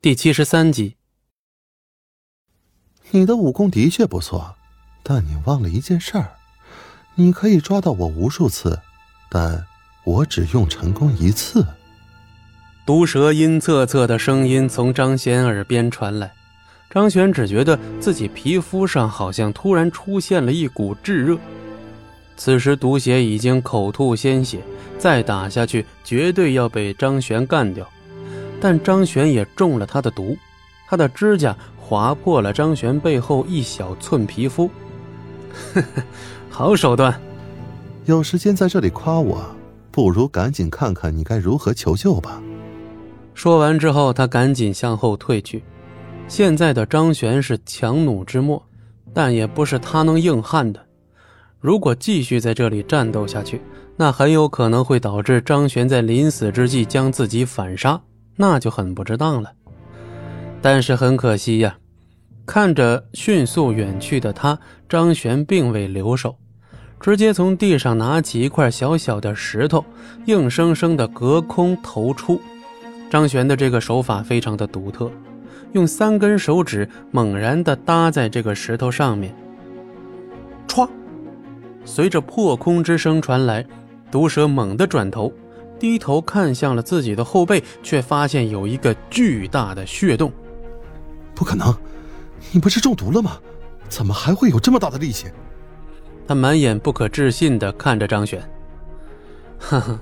第七十三集。你的武功的确不错，但你忘了一件事儿：你可以抓到我无数次，但我只用成功一次。毒蛇阴恻恻的声音从张贤耳边传来，张璇只觉得自己皮肤上好像突然出现了一股炙热。此时毒血已经口吐鲜血，再打下去绝对要被张璇干掉。但张璇也中了他的毒，他的指甲划破了张璇背后一小寸皮肤。呵呵，好手段！有时间在这里夸我，不如赶紧看看你该如何求救吧。说完之后，他赶紧向后退去。现在的张璇是强弩之末，但也不是他能硬撼的。如果继续在这里战斗下去，那很有可能会导致张璇在临死之际将自己反杀。那就很不值当了，但是很可惜呀，看着迅速远去的他，张璇并未留手，直接从地上拿起一块小小的石头，硬生生的隔空投出。张璇的这个手法非常的独特，用三根手指猛然的搭在这个石头上面，歘，随着破空之声传来，毒蛇猛地转头。低头看向了自己的后背，却发现有一个巨大的血洞。不可能，你不是中毒了吗？怎么还会有这么大的力气？他满眼不可置信的看着张璇。哈哈，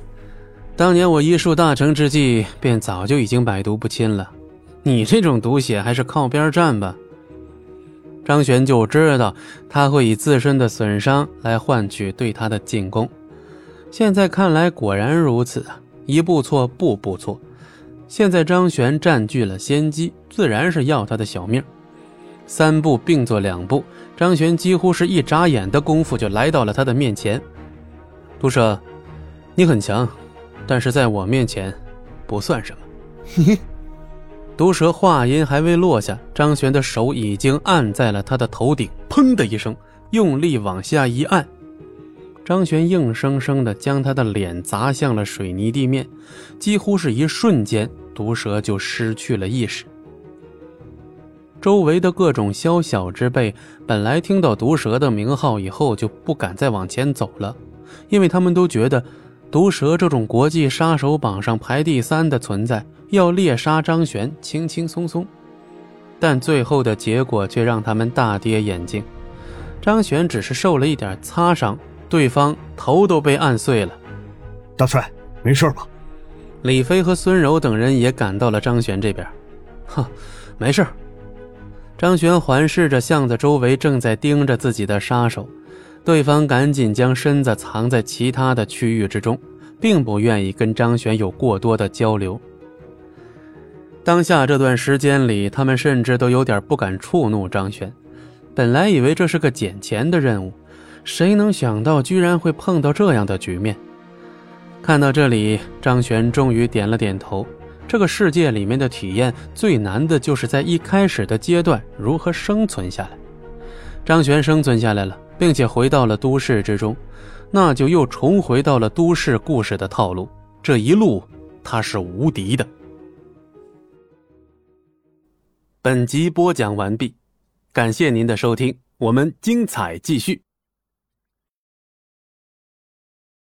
当年我医术大成之际，便早就已经百毒不侵了。你这种毒血，还是靠边站吧。张璇就知道他会以自身的损伤来换取对他的进攻。现在看来，果然如此啊！一步错，步步错。现在张璇占据了先机，自然是要他的小命。三步并作两步，张璇几乎是一眨眼的功夫就来到了他的面前。毒蛇，你很强，但是在我面前不算什么。你，毒蛇话音还未落下，张璇的手已经按在了他的头顶，砰的一声，用力往下一按。张璇硬生生地将他的脸砸向了水泥地面，几乎是一瞬间，毒蛇就失去了意识。周围的各种宵小之辈本来听到毒蛇的名号以后就不敢再往前走了，因为他们都觉得毒蛇这种国际杀手榜上排第三的存在要猎杀张璇轻轻松松，但最后的结果却让他们大跌眼镜，张璇只是受了一点擦伤。对方头都被按碎了，大帅没事吧？李飞和孙柔等人也赶到了张璇这边。哼，没事。张璇环视着巷子周围正在盯着自己的杀手，对方赶紧将身子藏在其他的区域之中，并不愿意跟张璇有过多的交流。当下这段时间里，他们甚至都有点不敢触怒张璇，本来以为这是个捡钱的任务。谁能想到，居然会碰到这样的局面？看到这里，张璇终于点了点头。这个世界里面的体验最难的就是在一开始的阶段如何生存下来。张璇生存下来了，并且回到了都市之中，那就又重回到了都市故事的套路。这一路他是无敌的。本集播讲完毕，感谢您的收听，我们精彩继续。